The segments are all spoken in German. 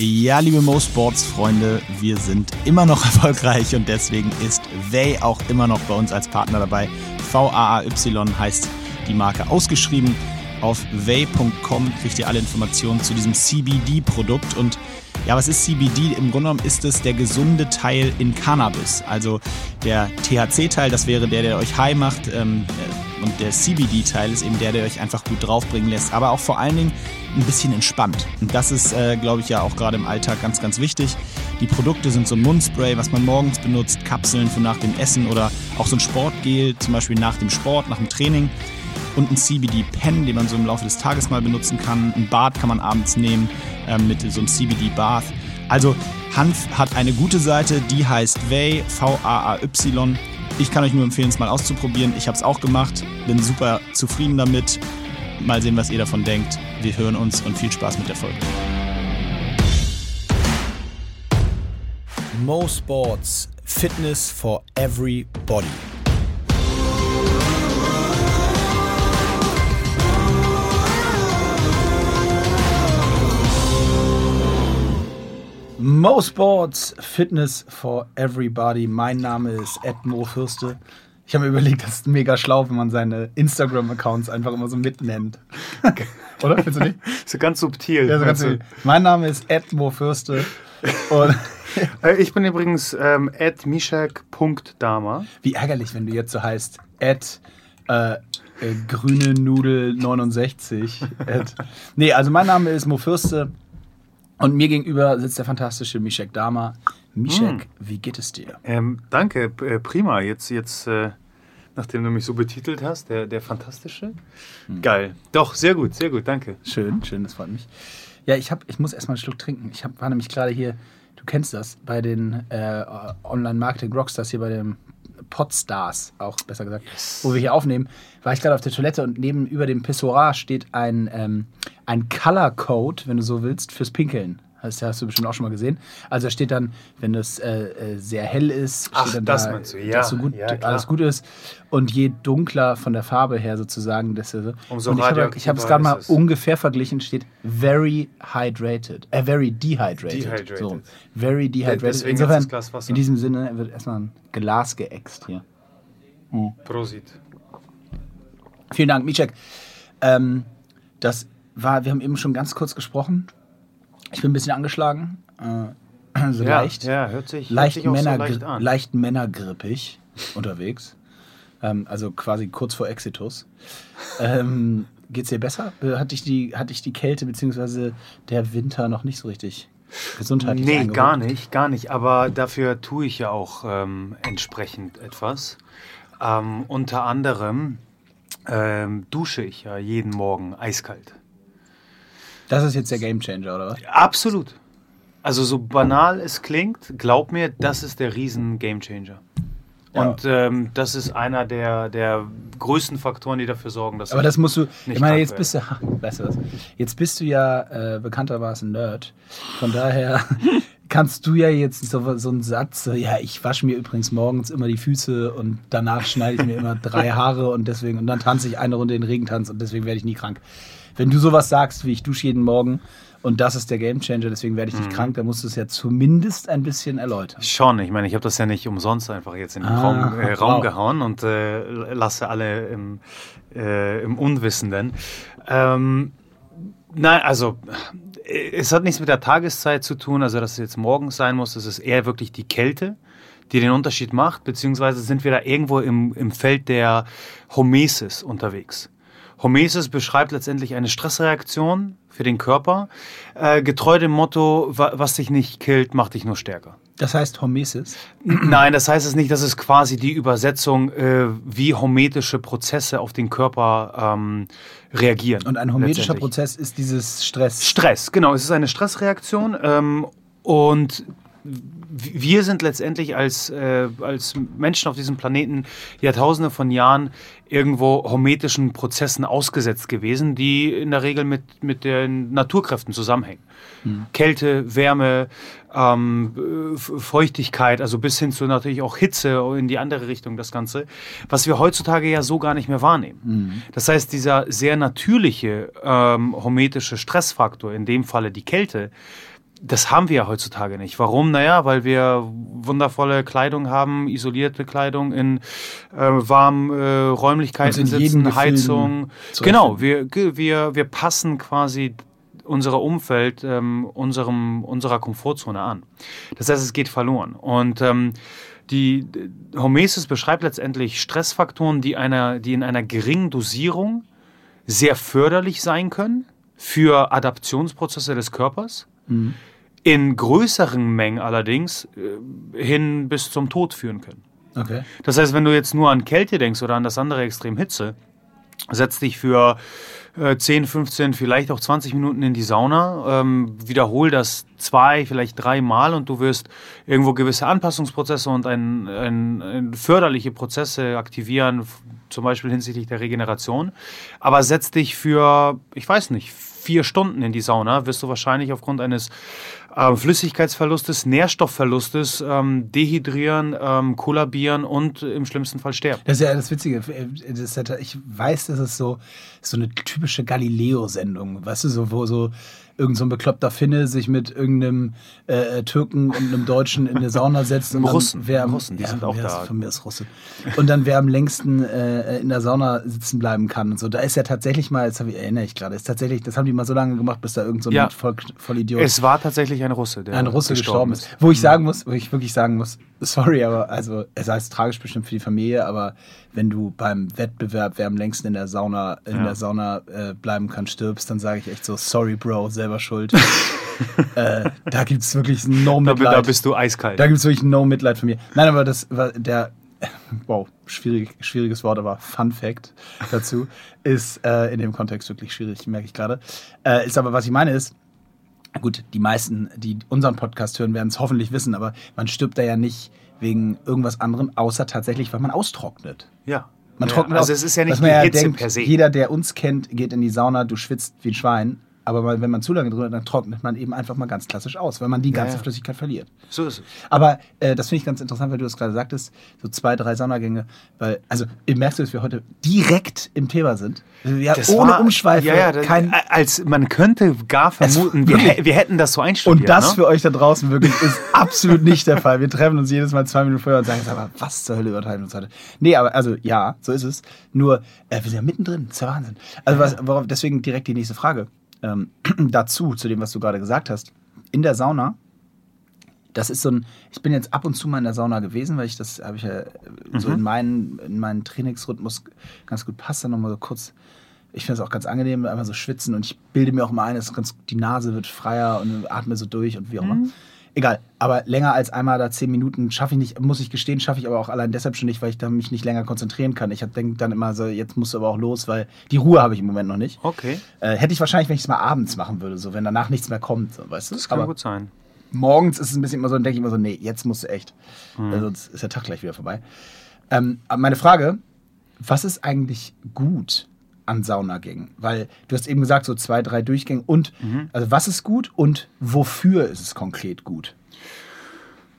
Ja, liebe Mo Sports Freunde, wir sind immer noch erfolgreich und deswegen ist Way auch immer noch bei uns als Partner dabei. V-A-A-Y heißt die Marke ausgeschrieben. Auf way.com kriegt ihr alle Informationen zu diesem CBD-Produkt und ja, was ist CBD? Im Grunde genommen ist es der gesunde Teil in Cannabis. Also der THC-Teil, das wäre der, der euch high macht. Ähm, und der CBD-Teil ist eben der, der euch einfach gut draufbringen lässt. Aber auch vor allen Dingen ein bisschen entspannt. Und das ist, äh, glaube ich, ja auch gerade im Alltag ganz, ganz wichtig. Die Produkte sind so ein Mundspray, was man morgens benutzt, Kapseln für nach dem Essen oder auch so ein Sportgel, zum Beispiel nach dem Sport, nach dem Training. Und ein CBD-Pen, den man so im Laufe des Tages mal benutzen kann. Ein Bad kann man abends nehmen äh, mit so einem CBD-Bath. Also Hanf hat eine gute Seite, die heißt Vay, V-A-A-Y. Ich kann euch nur empfehlen, es mal auszuprobieren. Ich habe es auch gemacht, bin super zufrieden damit. Mal sehen, was ihr davon denkt. Wir hören uns und viel Spaß mit der Folge. Mo Sports Fitness for Everybody. Mo Sports Fitness for Everybody. Mein Name ist Edmo Fürste. Ich habe mir überlegt, das ist mega schlau, wenn man seine Instagram-Accounts einfach immer so mitnennt. Oder? Findest du nicht? So ganz subtil. Ja, so ganz subtil. Mein Name ist Edmo Fürste. Und Äh, ich bin übrigens ähm, mishak.dama. Wie ärgerlich, wenn du jetzt so heißt, Ed äh, äh, grüne Nudel 69. Ed. Nee, also mein Name ist Mo Fürste. Und mir gegenüber sitzt der fantastische Mishak Dama. Mishak, wie geht es dir? Ähm, danke, äh, prima. Jetzt, jetzt äh, nachdem du mich so betitelt hast, der, der Fantastische. Geil. Doch, sehr gut, sehr gut, danke. Schön, schön, das freut mich. Ja, ich, hab, ich muss erstmal einen Schluck trinken. Ich hab, war nämlich gerade hier, du kennst das, bei den äh, Online-Marketing-Rockstars hier bei dem Podstars, auch besser gesagt, wo wir hier aufnehmen, war ich gerade auf der Toilette und neben über dem Pissoir steht ein, ähm, ein Color-Code, wenn du so willst, fürs Pinkeln. Das hast du bestimmt auch schon mal gesehen. Also da steht dann, wenn das äh, äh, sehr hell ist, Ach, steht dann das da, meinst du, ja. dass so gut, Ja, alles gut ist. Und je dunkler von der Farbe her sozusagen, desto so. Umso und ich habe es gerade mal es. ungefähr verglichen, steht very hydrated. Äh, very dehydrated. Dehydrated. So, very dehydrated. Deswegen Insofern, in diesem Sinne wird erstmal ein Glas geäxt hier. Prosit. Vielen Dank, Micek. Ähm, das war, wir haben eben schon ganz kurz gesprochen. Ich bin ein bisschen angeschlagen. Äh, so Ja, leicht. ja, hört sich, leicht, hört sich Männer, so leicht an. leicht männergrippig unterwegs. Ähm, also quasi kurz vor Exitus. Ähm, geht's dir besser? Äh, Hat dich die, hat dich die Kälte bzw. der Winter noch nicht so richtig gesundheitlich Nee, eingeholt? gar nicht, gar nicht. Aber dafür tue ich ja auch ähm, entsprechend etwas. Ähm, unter anderem ähm, dusche ich ja jeden Morgen eiskalt. Das ist jetzt der Gamechanger, oder was? Absolut. Also so banal es klingt, glaub mir, das ist der riesen Gamechanger. Und ähm, das ist einer der, der größten Faktoren, die dafür sorgen, dass Aber das musst du. Ich meine, jetzt bist du. Weißt du was? Jetzt bist du ja äh, bekanntermaßen Nerd. Von daher kannst du ja jetzt so, so einen Satz, so, ja, ich wasche mir übrigens morgens immer die Füße und danach schneide ich mir immer drei Haare und deswegen, und dann tanze ich eine Runde den Regentanz und deswegen werde ich nie krank. Wenn du sowas sagst, wie ich dusche jeden Morgen und das ist der Gamechanger, deswegen werde ich Mhm. nicht krank, dann musst du es ja zumindest ein bisschen erläutern. Schon, ich meine, ich habe das ja nicht umsonst einfach jetzt in den Ah, Raum, äh, Raum wow. gehauen und äh, lasse alle im, äh, im Unwissenden. Ähm, nein, also äh, es hat nichts mit der Tageszeit zu tun, also dass es jetzt morgens sein muss, es ist eher wirklich die Kälte, die den Unterschied macht, beziehungsweise sind wir da irgendwo im, im Feld der Homesis unterwegs. Homesis beschreibt letztendlich eine Stressreaktion für den Körper, äh, getreu dem Motto, wa was dich nicht killt, macht dich nur stärker. Das heißt Hormesis. Nein, das heißt es nicht. Das ist quasi die Übersetzung, äh, wie hormetische Prozesse auf den Körper ähm, reagieren. Und ein hormetischer letztendlich. Prozess ist dieses Stress. Stress, genau. Es ist eine Stressreaktion. Ähm, und wir sind letztendlich als, äh, als Menschen auf diesem Planeten Jahrtausende von Jahren irgendwo hormetischen Prozessen ausgesetzt gewesen, die in der Regel mit, mit den Naturkräften zusammenhängen. Kälte, Wärme, ähm, Feuchtigkeit, also bis hin zu natürlich auch Hitze in die andere Richtung das Ganze, was wir heutzutage ja so gar nicht mehr wahrnehmen. Das heißt, dieser sehr natürliche ähm, hormetische Stressfaktor, in dem Falle die Kälte, das haben wir ja heutzutage nicht. Warum? Naja, weil wir wundervolle Kleidung haben, isolierte Kleidung in äh, warmen äh, Räumlichkeiten in jedem sitzen, Heizung. Genau, wir, wir, wir passen quasi unser Umfeld ähm, unserem, unserer Komfortzone an. Das heißt, es geht verloren. Und ähm, die Hormesis beschreibt letztendlich Stressfaktoren, die, einer, die in einer geringen Dosierung sehr förderlich sein können für Adaptionsprozesse des Körpers. In größeren Mengen allerdings äh, hin bis zum Tod führen können. Okay. Das heißt, wenn du jetzt nur an Kälte denkst oder an das andere Extrem Hitze, setz dich für äh, 10, 15, vielleicht auch 20 Minuten in die Sauna, ähm, wiederhol das zwei, vielleicht drei Mal und du wirst irgendwo gewisse Anpassungsprozesse und ein, ein, ein förderliche Prozesse aktivieren, zum Beispiel hinsichtlich der Regeneration. Aber setz dich für, ich weiß nicht, vier Stunden in die Sauna, wirst du wahrscheinlich aufgrund eines ähm, Flüssigkeitsverlustes, Nährstoffverlustes ähm, dehydrieren, ähm, kollabieren und im schlimmsten Fall sterben. Das ist ja das Witzige. Das ist ja, ich weiß, das ist so, so eine typische Galileo-Sendung. Weißt du, so, wo so irgend so ein bekloppter Finne sich mit irgendeinem äh, Türken und einem Deutschen in eine Sauna setzt. Und dann Russen. Wer, am- Russen, die sind von auch da. Ist, von mir ist Russe. Und dann wer am längsten äh, in der Sauna sitzen bleiben kann und so. Da ist ja tatsächlich mal, jetzt ich, erinnere ich gerade, ist tatsächlich, das haben die mal so lange gemacht, bis da irgend so ein Ja. voll, Vollidiot Es war tatsächlich ein Russe, der ein Russe gestorben ist. Wo ich sagen muss, wo ich wirklich sagen muss, sorry, aber also es heißt tragisch bestimmt für die Familie, aber wenn du beim Wettbewerb, wer am längsten in der Sauna, in Ja. der Sauna äh, bleiben kann, stirbst, dann sage ich echt so, sorry, Bro, selber schuld. äh, da gibt es wirklich no Da, Mitleid. da bist du eiskalt. Da gibt es wirklich no Mitleid von mir. Nein, aber das war der, wow, schwierig, schwieriges Wort, aber Fun Fact dazu ist äh, in dem Kontext wirklich schwierig, merke ich gerade. Äh, ist aber, was ich meine ist, gut, die meisten, die unseren Podcast hören, werden es hoffentlich wissen, aber man stirbt da ja nicht wegen irgendwas anderem, außer tatsächlich, weil man austrocknet. ja. Man ja. trocknet Also aus. es ist ja nicht die ja Hitze denkt, per se. Jeder, der uns kennt, geht in die Sauna, du schwitzt wie ein Schwein. Aber wenn man zu lange drin ist, dann trocknet man eben einfach mal ganz klassisch aus, weil man die ganze ja. Flüssigkeit verliert. so ist es. Aber äh, das finde ich ganz interessant, weil du das gerade sagtest, so zwei, drei Saunagänge, weil, also merkst du, dass wir heute direkt im Thema sind? Ja, Das ohne war- Umschweife, Ja, ja, das, kein, als man könnte gar vermuten, wir, wir hätten das so einstudiert. und das ne? für euch da draußen wirklich ist absolut nicht der Fall. Wir treffen uns jedes Mal zwei Minuten vorher und sagen, sag mal, was zur Hölle übertreiben wir uns heute? Nee, aber also ja, so ist es. Nur, äh, wir sind ja mittendrin, das ist ja Wahnsinn. Also was, worauf, deswegen direkt die nächste Frage. Ähm, dazu, zu dem, was du gerade gesagt hast. In der Sauna, das ist so ein, ich bin jetzt ab und zu mal in der Sauna gewesen, weil ich das habe ich ja äh, so in meinen, in meinen Trainingsrhythmus ganz gut passt. Dann nochmal so kurz, ich finde es auch ganz angenehm, einmal so schwitzen und ich bilde mir auch mal ein, dass ganz, die Nase wird freier und atme so durch und wie auch immer. Egal, aber länger als einmal da zehn Minuten schaffe ich nicht, muss ich gestehen, schaffe ich aber auch allein deshalb schon nicht, weil ich da mich nicht länger konzentrieren kann. Ich denke dann immer so, jetzt musst du aber auch los, weil die Ruhe habe ich im Moment noch nicht. Okay, Äh, hätte ich wahrscheinlich, wenn ich es mal abends machen würde, so wenn danach nichts mehr kommt, so, weißt du? das kann aber gut sein. morgens ist es ein bisschen immer so, dann denke ich immer so, nee, jetzt musst du echt. Hm. Äh, sonst ist der Tag gleich wieder vorbei. Ähm, aber meine Frage, was ist eigentlich gut an Saunagängen? Weil du hast eben gesagt, so zwei, drei Durchgänge und, Mhm. also was ist gut und wofür ist es konkret gut?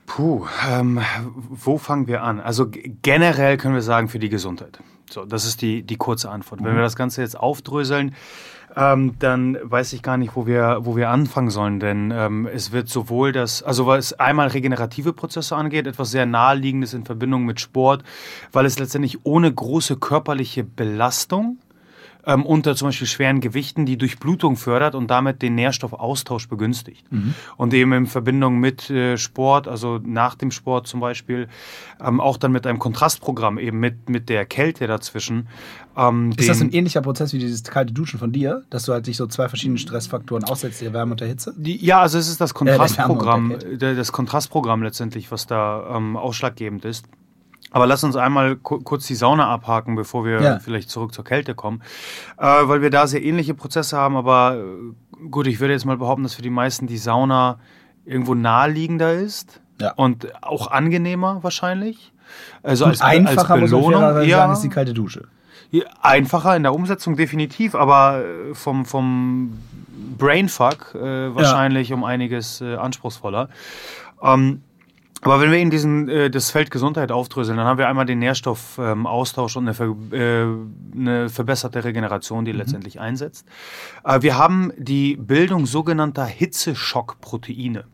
Puh, ähm, wo fangen wir an? Also generell können wir sagen für die Gesundheit. So, das ist die, die kurze Antwort. Wenn wir das Ganze jetzt aufdröseln, ähm, dann weiß ich gar nicht, wo wir, wo wir anfangen sollen, denn ähm, es wird sowohl das, also was einmal regenerative Prozesse angeht, etwas sehr naheliegendes in Verbindung mit Sport, weil es letztendlich ohne große körperliche Belastung ähm, unter zum Beispiel schweren Gewichten die Durchblutung fördert und damit den Nährstoffaustausch begünstigt. Und eben in Verbindung mit äh, Sport, also nach dem Sport zum Beispiel, ähm, auch dann mit einem Kontrastprogramm, eben mit, mit der Kälte dazwischen. Ähm, Ist das ein ähnlicher Prozess wie dieses kalte Duschen von dir, dass du halt dich so zwei verschiedenen Stressfaktoren aussetzt, der Wärme und der Hitze? Die, ja, also es ist das Wärme Kontrastprogramm, der, das Kontrastprogramm letztendlich, was da ähm, ausschlaggebend ist. Aber lass uns einmal ku kurz die Sauna abhaken, bevor wir Ja. vielleicht zurück zur Kälte kommen, äh, weil wir da sehr ähnliche Prozesse haben. Aber äh, gut, ich würde jetzt mal behaupten, dass für die meisten die Sauna irgendwo naheliegender ist Ja. und auch angenehmer wahrscheinlich. Also Und einfacher, als muss man Belohnung, fairerweise ja. sagen, ist die kalte Dusche. Ja, Einfacher in der Umsetzung definitiv, aber äh, vom, vom Brainfuck äh, wahrscheinlich um einiges äh, anspruchsvoller. Ähm, Aber wenn wir in diesen, äh, das Feld Gesundheit aufdröseln, dann haben wir einmal den Nährstoffaustausch ähm, und eine, ver äh, eine, verbesserte Regeneration, die mhm. letztendlich einsetzt. Äh, wir haben die Bildung sogenannter Hitzeschockproteine.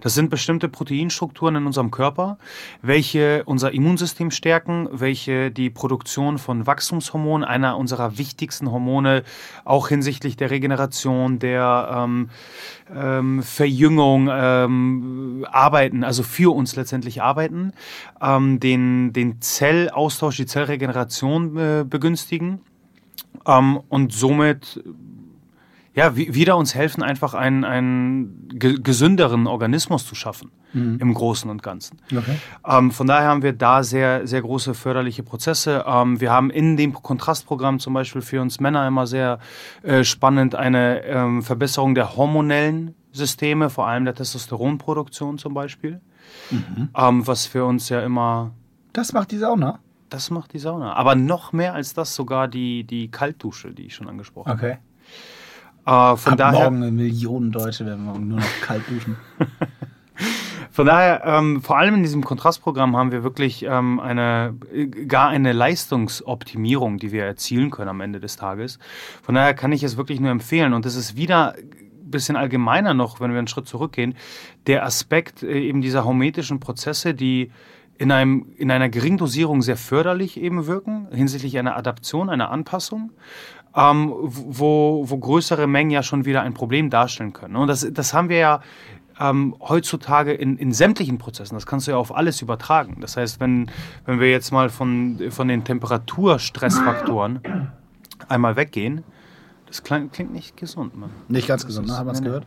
Das sind bestimmte Proteinstrukturen in unserem Körper, welche unser Immunsystem stärken, welche die Produktion von Wachstumshormonen, einer unserer wichtigsten Hormone, auch hinsichtlich der Regeneration, der ähm, ähm, Verjüngung ähm, arbeiten, also für uns letztendlich arbeiten, ähm, den, den Zellaustausch, die Zellregeneration äh, begünstigen ähm, und somit ja, wieder uns helfen, einfach einen, einen gesünderen Organismus zu schaffen mhm. im Großen und Ganzen. Okay. Ähm, von daher haben wir da sehr, sehr große förderliche Prozesse. Ähm, wir haben in dem Kontrastprogramm zum Beispiel für uns Männer immer sehr äh, spannend eine ähm, Verbesserung der hormonellen Systeme, vor allem der Testosteronproduktion zum Beispiel, mhm. Ähm, was für uns ja immer... Das macht die Sauna? Das macht die Sauna. Aber noch mehr als das sogar die, die Kaltdusche, die ich schon angesprochen habe. Okay. Äh, von Ab daher, morgen Millionen Deutsche werden morgen nur noch kalt duschen. Von daher, ähm, vor allem in diesem Kontrastprogramm haben wir wirklich ähm, eine, gar eine Leistungsoptimierung, die wir erzielen können am Ende des Tages. Von daher kann ich es wirklich nur empfehlen. Und das ist wieder ein bisschen allgemeiner noch, wenn wir einen Schritt zurückgehen, der Aspekt äh, eben dieser hormetischen Prozesse, die in, einem, in einer geringen Dosierung sehr förderlich eben wirken, hinsichtlich einer Adaption, einer Anpassung ähm, wo, wo größere Mengen ja schon wieder ein Problem darstellen können. Und das, das haben wir ja ähm, heutzutage in, in sämtlichen Prozessen. Das kannst du ja auf alles übertragen. Das heißt, wenn, wenn wir jetzt mal von, von den Temperaturstressfaktoren einmal weggehen, das klingt, klingt nicht gesund, Mann. Nicht ganz gesund, ne? Haben wir es gehört?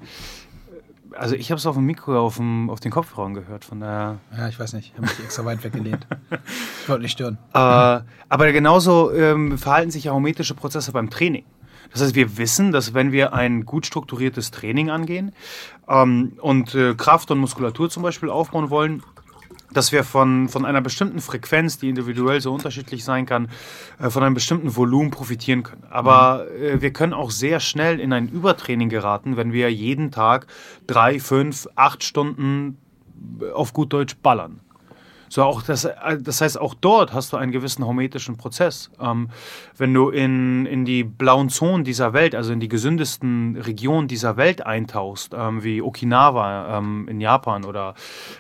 Also ich habe es auf dem Mikro, auf, dem, auf den Kopfhörern gehört, von daher... Ja, ich weiß nicht, ich habe mich extra weit weggelehnt. ich wollte nicht stören. Äh, aber genauso ähm, verhalten sich aromatische Prozesse beim Training. Das heißt, wir wissen, dass wenn wir ein gut strukturiertes Training angehen ähm, und äh, Kraft und Muskulatur zum Beispiel aufbauen wollen, dass wir von, von einer bestimmten Frequenz, die individuell so unterschiedlich sein kann, äh, von einem bestimmten Volumen profitieren können. Aber äh, wir können auch sehr schnell in ein Übertraining geraten, wenn wir jeden Tag drei, fünf, acht Stunden auf gut Deutsch ballern. So auch das, äh, das heißt, auch dort hast du einen gewissen hormetischen Prozess. Ähm, wenn du in, in die blauen Zonen dieser Welt, also in die gesündesten Regionen dieser Welt eintauchst, ähm, wie Okinawa ähm, in Japan oder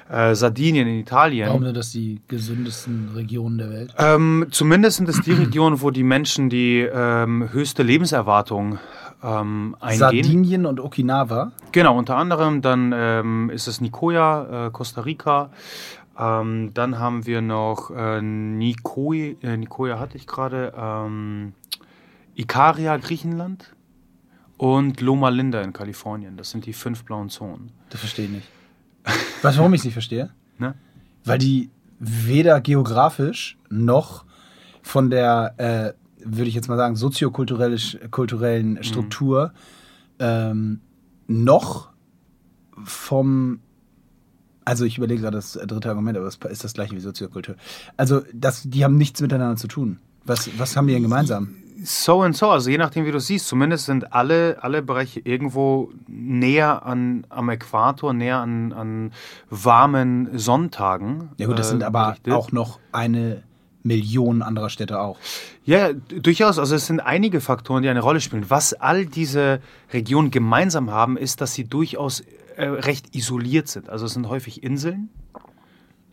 äh, Sardinien in Italien. Warum sind das die gesündesten Regionen der Welt? Ähm, zumindest sind es die Regionen, wo die Menschen die ähm, höchste Lebenserwartung ähm, eingehen. Sardinien und Okinawa? Genau, unter anderem. Dann ähm, ist es Nicoya, äh, Costa Rica, ähm, dann haben wir noch äh, Nikoi, äh, Nikoia hatte ich gerade, ähm, Ikaria, Griechenland und Loma Linda in Kalifornien. Das sind die fünf blauen Zonen. Das verstehe ich nicht. Weißt du, warum ich es nicht verstehe? Ne? Weil die weder geografisch noch von der, äh, würde ich jetzt mal sagen, soziokulturellen mhm. Struktur mhm. ähm, noch vom also ich überlege gerade das dritte Argument, aber es ist das gleiche wie Soziokultur. Also das, die haben nichts miteinander zu tun. Was, was haben die denn gemeinsam? So und so, also je nachdem, wie du siehst, zumindest sind alle, alle Bereiche irgendwo näher an, am Äquator, näher an, an warmen Sonntagen. Ja gut, das äh, sind aber berichtet. auch noch eine Million anderer Städte auch. Ja, durchaus. Also es sind einige Faktoren, die eine Rolle spielen. Was all diese Regionen gemeinsam haben, ist, dass sie durchaus äh, recht isoliert sind. Also es sind häufig Inseln,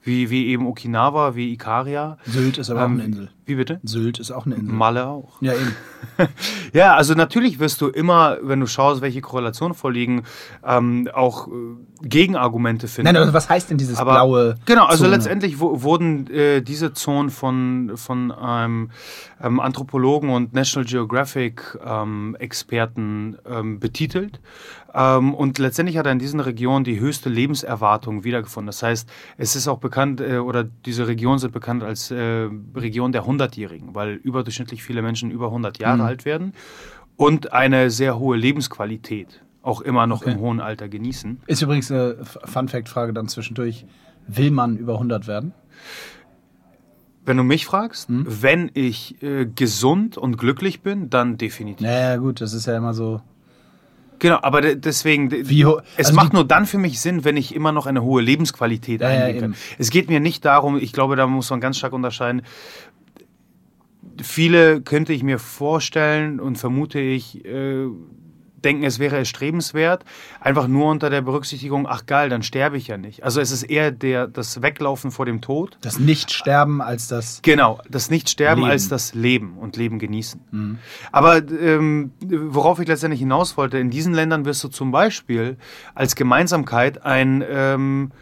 wie, wie eben Okinawa, wie Ikaria. Sylt ist aber ähm, auch eine Insel. Wie bitte? Sylt ist auch eine Insel. Malle auch. Ja, eben. ja, also natürlich wirst du immer, wenn du schaust, welche Korrelationen vorliegen, ähm, auch äh, Gegenargumente finden. Nein, aber was heißt denn dieses aber, blaue? Genau, also Zone? letztendlich wurden äh, diese Zonen von, von einem ähm, Anthropologen und National Geographic ähm, Experten ähm, betitelt. Ähm, und letztendlich hat er in diesen Regionen die höchste Lebenserwartung wiedergefunden. Das heißt, es ist auch bekannt, äh, oder diese Regionen sind bekannt als äh, Region der Hundertjährigen, weil überdurchschnittlich viele Menschen über 100 Jahre mhm. alt werden und eine sehr hohe Lebensqualität auch immer noch okay. im hohen Alter genießen. Ist übrigens eine Fun-Fact-Frage dann zwischendurch. Will man über 100 werden? Wenn du mich fragst, hm? wenn ich äh, gesund und glücklich bin, dann definitiv. Naja, gut, das ist ja immer so Genau, aber de- deswegen, de- Wie ho- es also macht nur dann für mich Sinn, wenn ich immer noch eine hohe Lebensqualität Ja, ja, eingehen kann. eben. Es geht mir nicht darum, ich glaube, da muss man ganz stark unterscheiden. Viele könnte ich mir vorstellen und vermute ich, äh, denken, es wäre erstrebenswert, einfach nur unter der Berücksichtigung, ach geil, dann sterbe ich ja nicht. Also es ist eher der, das Weglaufen vor dem Tod. Das Nicht-Sterben als das. Genau, das Nicht-Sterben Leben. als das Leben und Leben genießen. Aber ähm, worauf ich letztendlich hinaus wollte, in diesen Ländern wirst du zum Beispiel als Gemeinsamkeit ein, ähm,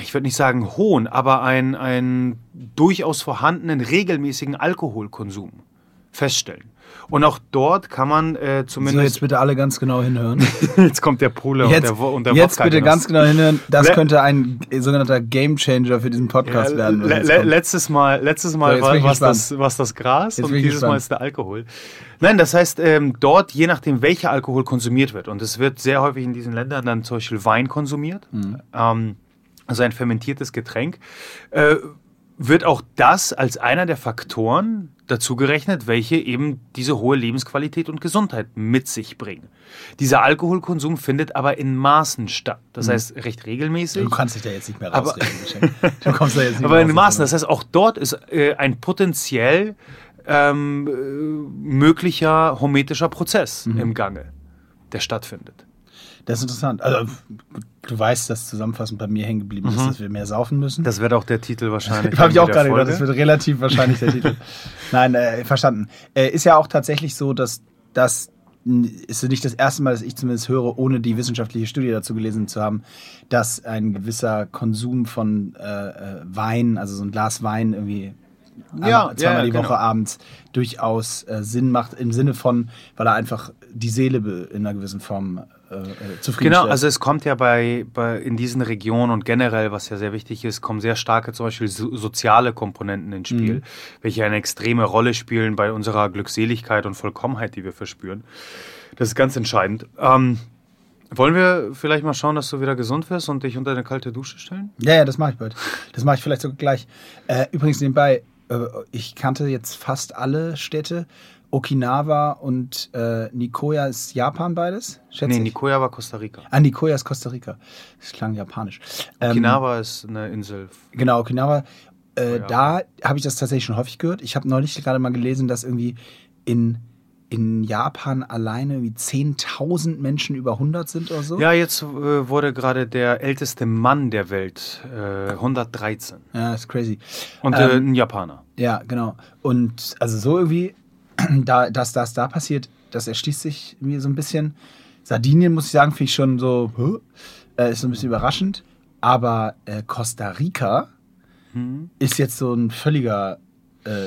ich würde nicht sagen hohen, aber ein, ein durchaus vorhandenen regelmäßigen Alkoholkonsum feststellen. Und auch dort kann man äh, So, zumindest. jetzt bitte alle ganz genau hinhören. jetzt kommt der Pole Jetzt, und der, und der jetzt Wodka bitte ganz genau hinhören. Das Le- könnte ein sogenannter Gamechanger für diesen Podcast Ja, werden. le le letztes Mal, letztes Mal So, war was das, was das Gras Jetzt und dieses Mal gespannt. ist der Alkohol. Nein, das heißt, ähm, dort, je nachdem, welcher Alkohol konsumiert wird, und es wird sehr häufig in diesen Ländern dann zum Beispiel Wein konsumiert, Mhm. ähm, also ein fermentiertes Getränk, äh, wird auch das als einer der Faktoren dazu gerechnet, welche eben diese hohe Lebensqualität und Gesundheit mit sich bringen. Dieser Alkoholkonsum findet aber in Maßen statt. Das heißt, recht regelmäßig. Du kannst dich da jetzt nicht mehr Aber- rausreden, Geschenk. Du kommst da jetzt nicht Aber in Maßen, das heißt, auch dort ist äh, ein potenziell ähm, äh, möglicher hormetischer Prozess Mhm. im Gange, der stattfindet. Das ist interessant. Also, du weißt, dass zusammenfassend bei mir hängen geblieben ist, dass wir mehr saufen müssen. Mhm. Das wird auch der Titel wahrscheinlich. Habe ich auch gerade gedacht, das wird relativ wahrscheinlich der Titel. Nein, äh, verstanden. Äh, ist ja auch tatsächlich so, dass das ist nicht das erste Mal, dass ich zumindest höre, ohne die wissenschaftliche Studie dazu gelesen zu haben, dass ein gewisser Konsum von äh, äh, Wein, also so ein Glas Wein irgendwie Ja, einmal- zweimal ja, die genau. Woche abends durchaus äh, Sinn macht, im Sinne von, weil er einfach die Seele in einer gewissen Form äh, äh, zufriedenstellt. Genau, also es kommt ja bei, bei in diesen Regionen und generell, was ja sehr wichtig ist, kommen sehr starke zum Beispiel so, soziale Komponenten ins Spiel, Mhm. welche eine extreme Rolle spielen bei unserer Glückseligkeit und Vollkommenheit, die wir verspüren. Das ist ganz entscheidend. Ähm, wollen wir vielleicht mal schauen, dass du wieder gesund wirst und dich unter eine kalte Dusche stellen? Ja, ja, das mache ich bald. Das mache ich vielleicht sogar gleich. Äh, übrigens nebenbei, äh, ich kannte jetzt fast alle Städte. Okinawa und äh, Nicoya ist Japan beides? Schätze Nee, ich. Nicoya war Costa Rica. Ah, Nicoya ist Costa Rica. Das klang japanisch. Ähm, Okinawa ist eine Insel. Genau, Okinawa. Äh, ja. Da habe ich das tatsächlich schon häufig gehört. Ich habe neulich gerade mal gelesen, dass irgendwie in, in Japan alleine irgendwie 10.000 Menschen über 100 sind oder so. Ja, jetzt äh, wurde gerade der älteste Mann der Welt, äh, 113. Ja, ist crazy. Und äh, Ähm, ein Japaner. Ja, genau. Und also so irgendwie, da, dass das da passiert, das erschließt sich mir so ein bisschen. Sardinien, muss ich sagen, finde ich schon so, äh, ist so ein bisschen überraschend. Aber äh, Costa Rica ist jetzt so ein völliger, äh,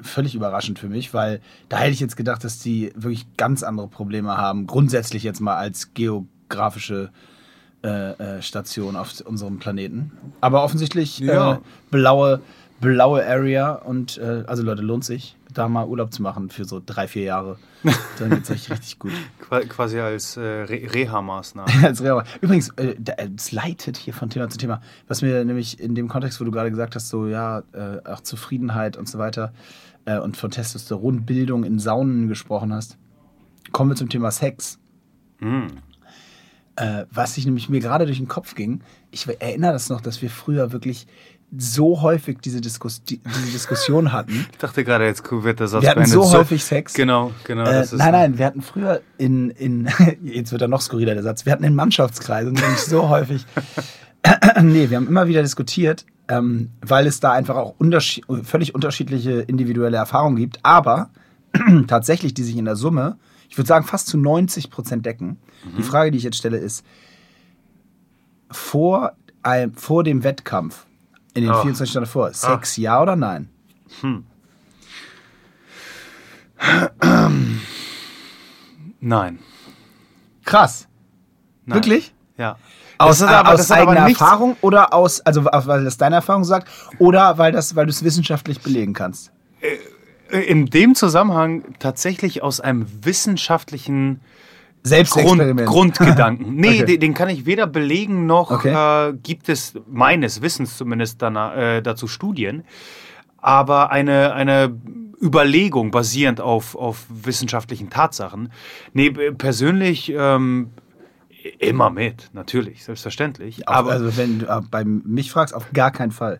völlig überraschend für mich, weil da hätte ich jetzt gedacht, dass die wirklich ganz andere Probleme haben, grundsätzlich jetzt mal als geografische äh, äh, Station auf unserem Planeten. Aber offensichtlich Ja. äh, blaue, blaue Area und also Leute, lohnt sich, da mal Urlaub zu machen für so drei, vier Jahre. Dann geht es euch richtig gut. Qua quasi als äh, Re Reha-Maßnahme. Als Reha- Übrigens, äh, äh, es leitet hier von Thema zu Thema. Was mir nämlich in dem Kontext, wo du gerade gesagt hast, so ja, äh, auch Zufriedenheit und so weiter äh, und von Testosteronbildung in Saunen gesprochen hast, kommen wir zum Thema Sex. Äh, was sich nämlich mir gerade durch den Kopf ging, ich erinnere das noch, dass wir früher wirklich so häufig diese, Diskus die, diese Diskussion hatten. Ich dachte gerade, jetzt wird der Satz Wir hatten so häufig Sex. Genau, genau. Äh, das nein, nein, wir hatten früher in, in jetzt wird er noch skurriler, der Satz, wir hatten in Mannschaftskreisen nämlich so häufig, nee, wir haben immer wieder diskutiert, ähm, weil es da einfach auch unterschied völlig unterschiedliche individuelle Erfahrungen gibt, aber tatsächlich, die sich in der Summe, ich würde sagen, fast zu 90 Prozent decken. Die Mhm. Frage, die ich jetzt stelle, ist, vor, einem, vor dem Wettkampf, in den Ah. 24 Stunden davor, Sex ja oder nein? Nein. Krass. nein. Wirklich? Ja. Aus, aber- aus eigener Erfahrung oder aus, also weil das deine Erfahrung sagt, oder weil das, weil du es wissenschaftlich belegen kannst? In dem Zusammenhang tatsächlich aus einem wissenschaftlichen Grund, Selbstexperiment. Grundgedanken. Nee, Okay. den, den kann ich weder belegen noch Okay. äh, gibt es meines Wissens zumindest danach, äh, dazu Studien. Aber eine, eine Überlegung basierend auf, auf wissenschaftlichen Tatsachen. Nee, persönlich ähm, immer mit, natürlich, selbstverständlich. aber also wenn du äh, bei mich fragst, auf gar keinen Fall.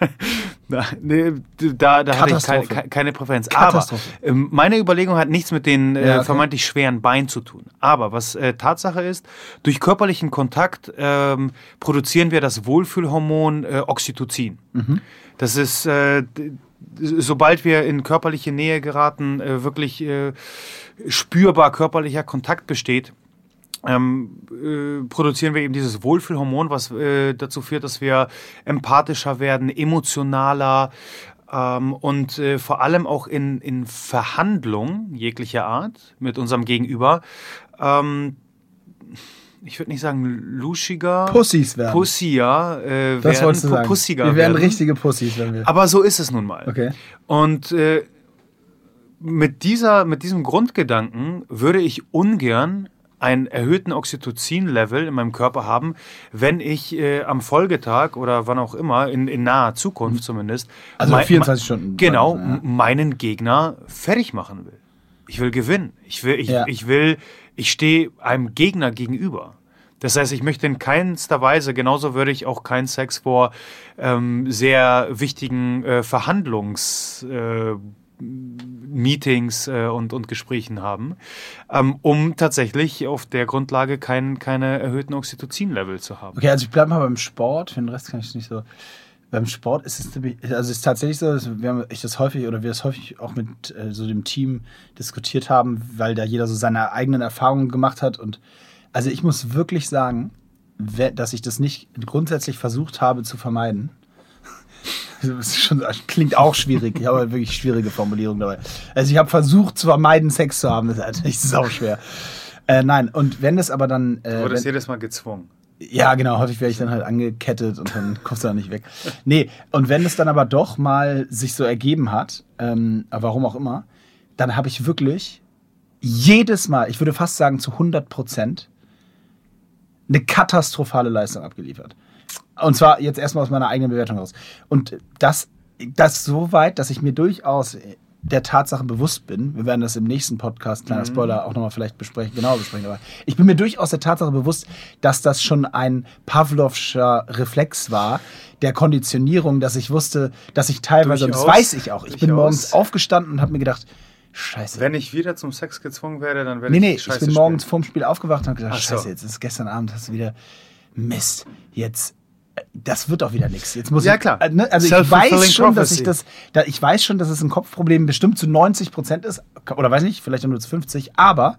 nee, da, da hatte ich keine, keine Präferenz. Aber ähm, meine Überlegung hat nichts mit den äh, ja, okay. vermeintlich schweren Beinen zu tun. Aber was äh, Tatsache ist, durch körperlichen Kontakt ähm, produzieren wir das Wohlfühlhormon äh, Oxytocin. Mhm. Das ist äh, sobald wir in körperliche Nähe geraten, äh, wirklich spürbar körperlicher Kontakt besteht, ähm, äh, produzieren wir eben dieses Wohlfühlhormon, was äh, dazu führt, dass wir empathischer werden, emotionaler ähm, und äh, vor allem auch in, in Verhandlungen jeglicher Art mit unserem Gegenüber ähm, ich würde nicht sagen luschiger. Pussys werden. Pussier äh, das wolltest du sagen. Pussiger wir werden, werden richtige Pussys, wenn wir. Aber so ist es nun mal. Okay. Und äh, mit, dieser, mit diesem Grundgedanken würde ich ungern einen erhöhten Oxytocin-Level in meinem Körper haben, wenn ich äh, am Folgetag oder wann auch immer, in, in naher Zukunft zumindest, also mein, 24 Stunden. Genau, ja. meinen Gegner fertig machen will. Ich will gewinnen. Ich will, ich, ja. ich will ich stehe einem Gegner gegenüber. Das heißt, ich möchte in keinster Weise, genauso würde ich auch keinen Sex vor ähm, sehr wichtigen äh, Verhandlungs- äh, Meetings äh, und, und Gesprächen haben, ähm, um tatsächlich auf der Grundlage kein, keine erhöhten Oxytocin-Level zu haben. Okay, also ich bleibe mal beim Sport, für den Rest kann ich nicht so. Beim Sport ist es, also ist tatsächlich so, dass wir, ich das häufig oder wir das häufig auch mit äh, so dem Team diskutiert haben, weil da jeder so seine eigenen Erfahrungen gemacht hat. Und also ich muss wirklich sagen, dass ich das nicht grundsätzlich versucht habe zu vermeiden. Das, schon, klingt auch schwierig. Ich habe halt wirklich schwierige Formulierungen dabei. Also ich habe versucht zu vermeiden, Sex zu haben. Das ist natürlich sau schwer. Äh, nein, und wenn es aber dann. Äh, du wurdest jedes Mal gezwungen. Ja, genau. Häufig werde ich dann halt angekettet und dann kommst du da nicht weg. Nee, und wenn es dann aber doch mal sich so ergeben hat, ähm, warum auch immer, dann habe ich wirklich jedes Mal, ich würde fast sagen zu 100 Prozent, eine katastrophale Leistung abgeliefert. Und zwar jetzt erstmal aus meiner eigenen Bewertung raus. Und das, das so weit, dass ich mir durchaus der Tatsache bewusst bin, wir werden das im nächsten Podcast, kleiner mhm. Spoiler, auch nochmal vielleicht besprechen, genauer besprechen, aber ich bin mir durchaus der Tatsache bewusst, dass das schon ein Pavlovscher Reflex war, der Konditionierung, dass ich wusste, dass ich teilweise, durchaus, das weiß ich auch, ich durchaus. bin morgens aufgestanden und habe mir gedacht, Scheiße. Wenn ich wieder zum Sex gezwungen werde, dann werde nee, nee, ich Scheiße ich bin morgens spielen. vorm Spiel aufgewacht und habe gesagt, so. Scheiße, jetzt ist gestern Abend, hast du wieder Mist. Jetzt das wird auch wieder nichts. Jetzt muss ja, ich, klar. Äh, ne, also ich weiß schon, dass ich das, da, ich weiß schon, dass es ein Kopfproblem bestimmt zu 90 Prozent ist, oder weiß nicht, vielleicht nur zu 50, aber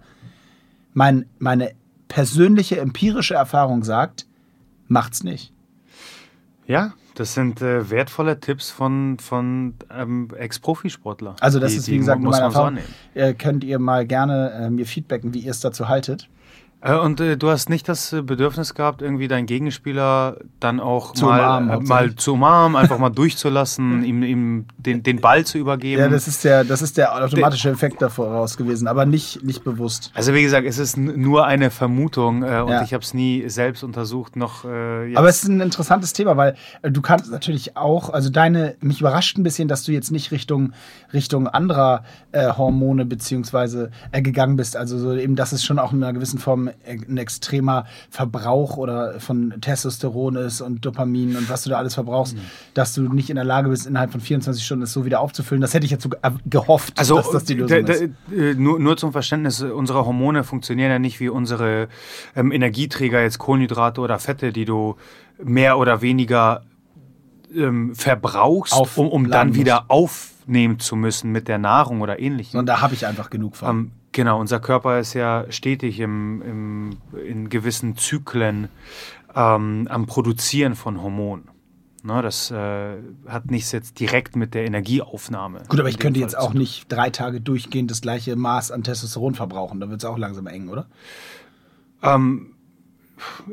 mein, meine persönliche empirische Erfahrung sagt, macht's nicht. Ja, das sind äh, wertvolle Tipps von, von ähm, Ex-Profisportler. Also das die, ist, wie gesagt, meine Erfahrung. So äh, könnt ihr mal gerne äh, mir feedbacken, wie ihr es dazu haltet. Äh, und äh, du hast nicht das äh, Bedürfnis gehabt, irgendwie deinen Gegenspieler dann auch zu mal, umarmen, äh, mal zu umarmen, einfach mal durchzulassen, ihm, ihm den, den Ball zu übergeben. Ja, das ist der, das ist der automatische Effekt davor raus gewesen, aber nicht, nicht bewusst. Also wie gesagt, es ist nur eine Vermutung äh, und ja. ich habe es nie selbst untersucht, noch. Äh, aber es ist ein interessantes Thema, weil du kannst natürlich auch, also deine, mich überrascht ein bisschen, dass du jetzt nicht Richtung, Richtung anderer Hormone beziehungsweise gegangen bist. Also so eben, dass es schon auch in einer gewissen Form ein extremer Verbrauch oder von Testosteron ist und Dopamin und was du da alles verbrauchst, mhm. dass du nicht in der Lage bist, innerhalb von 24 Stunden es so wieder aufzufüllen. Das hätte ich jetzt so gehofft, also, dass das die Lösung ist. Äh, nur, nur zum Verständnis, unsere Hormone funktionieren ja nicht wie unsere ähm, Energieträger, jetzt Kohlenhydrate oder Fette, die du mehr oder weniger ähm, verbrauchst, Auf um, um dann wieder aufnehmen zu müssen mit der Nahrung oder ähnlichem. Und da habe ich einfach genug von. Ähm, Genau, unser Körper ist ja stetig im, im in gewissen Zyklen ähm, am Produzieren von Hormonen. Ne, das äh, hat nichts jetzt direkt mit der Energieaufnahme. Gut, aber ich könnte jetzt auch nicht drei Tage durchgehend das gleiche Maß an Testosteron verbrauchen. Da wird es auch langsam eng, oder? Ähm,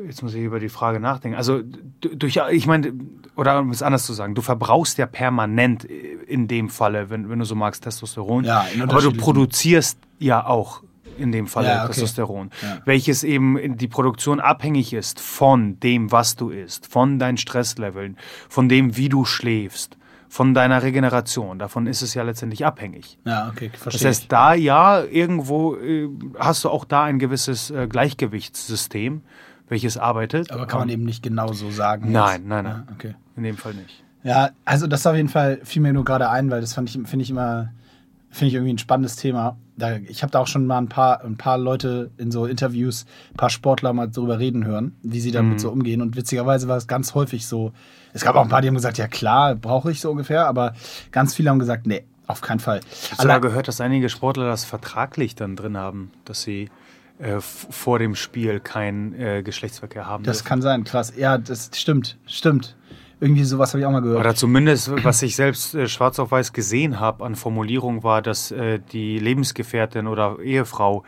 jetzt muss ich über die Frage nachdenken. Also durch, ich meine, oder um es anders zu sagen, du verbrauchst ja permanent in dem Falle, wenn, wenn du so magst, Testosteron. Ja, aber du produzierst ja auch in dem Falle ja, okay. Testosteron, ja. welches eben die Produktion abhängig ist von dem, was du isst, von deinen Stressleveln, von dem, wie du schläfst, von deiner Regeneration. Davon ist es ja letztendlich abhängig. Ja, okay, Das verstehe. heißt, da ja, irgendwo äh, hast du auch da ein gewisses äh, Gleichgewichtssystem, welches arbeitet. Aber kann man eben nicht genau so sagen. Nein, jetzt. nein, nein. Ja, okay. In dem Fall nicht. Ja, also das auf jeden Fall fiel mir nur gerade ein, weil das fand ich, finde ich immer, finde ich irgendwie ein spannendes Thema. Da, ich habe da auch schon mal ein paar, ein paar Leute in so Interviews, ein paar Sportler mal drüber reden hören, wie sie damit so umgehen. Und witzigerweise war es ganz häufig so. Es gab auch ein paar, die haben gesagt, ja klar, brauche ich so ungefähr, aber ganz viele haben gesagt, nee, auf keinen Fall. Ich habe gehört, dass einige Sportler das vertraglich dann drin haben, dass sie äh, vor dem Spiel keinen äh, Geschlechtsverkehr haben. Das dürfen. kann sein, krass. Ja, das stimmt, stimmt. Irgendwie sowas habe ich auch mal gehört. Oder zumindest, was ich selbst äh, schwarz auf weiß gesehen habe an Formulierung, war, dass äh, die Lebensgefährtin oder Ehefrau